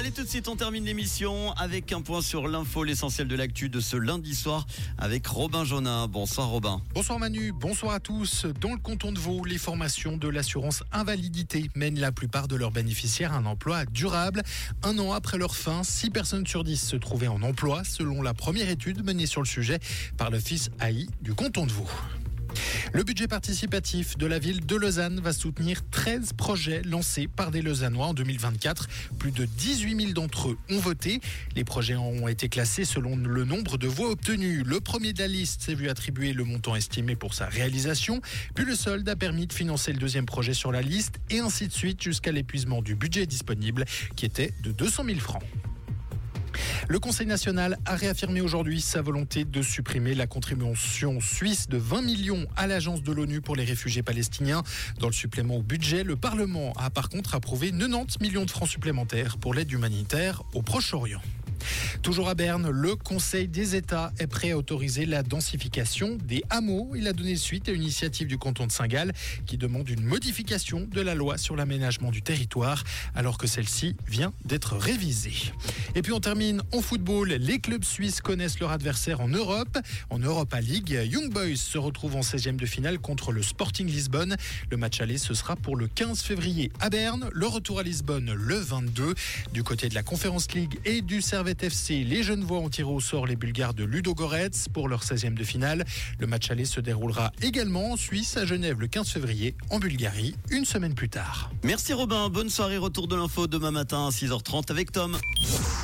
Allez, tout de suite, on termine l'émission avec un point sur l'info, l'essentiel de l'actu de ce lundi soir avec Robin Jonin. Bonsoir Robin. Bonsoir Manu, bonsoir à tous. Dans le canton de Vaud, les formations de l'assurance invalidité mènent la plupart de leurs bénéficiaires à un emploi durable. Un an après leur fin, 6 personnes sur 10 se trouvaient en emploi, selon la première étude menée sur le sujet par l'Office AI du canton de Vaud. Le budget participatif de la ville de Lausanne va soutenir 13 projets lancés par des Lausannois en 2024. Plus de 18 000 d'entre eux ont voté. Les projets ont été classés selon le nombre de voix obtenues. Le premier de la liste s'est vu attribuer le montant estimé pour sa réalisation. Puis le solde a permis de financer le deuxième projet sur la liste et ainsi de suite jusqu'à l'épuisement du budget disponible qui était de 200 000 francs. Le Conseil national a réaffirmé aujourd'hui sa volonté de supprimer la contribution suisse de 20 millions à l'agence de l'ONU pour les réfugiés palestiniens. Dans le supplément au budget, le Parlement a par contre approuvé 90 millions de francs supplémentaires pour l'aide humanitaire au Proche-Orient. Toujours à Berne, le Conseil des États est prêt à autoriser la densification des hameaux. Il a donné suite à une initiative du canton de Saint-Gall qui demande une modification de la loi sur l'aménagement du territoire alors que celle-ci vient d'être révisée. Et puis on termine en football. Les clubs suisses connaissent leur adversaire en Europe. En Europa League, Young Boys se retrouve en 16e de finale contre le Sporting Lisbonne. Le match aller, ce sera pour le 15 février à Berne. Le retour à Lisbonne le 22. Du côté de la Conference League et du Servette FC, les jeunes voix ont tiré au sort les Bulgares de Ludo Goretz pour leur 16e de finale. Le match aller se déroulera également en Suisse, à Genève, le 15 février, en Bulgarie, une semaine plus tard. Merci Robin, bonne soirée, retour de l'info demain matin à 6h30 avec Tom.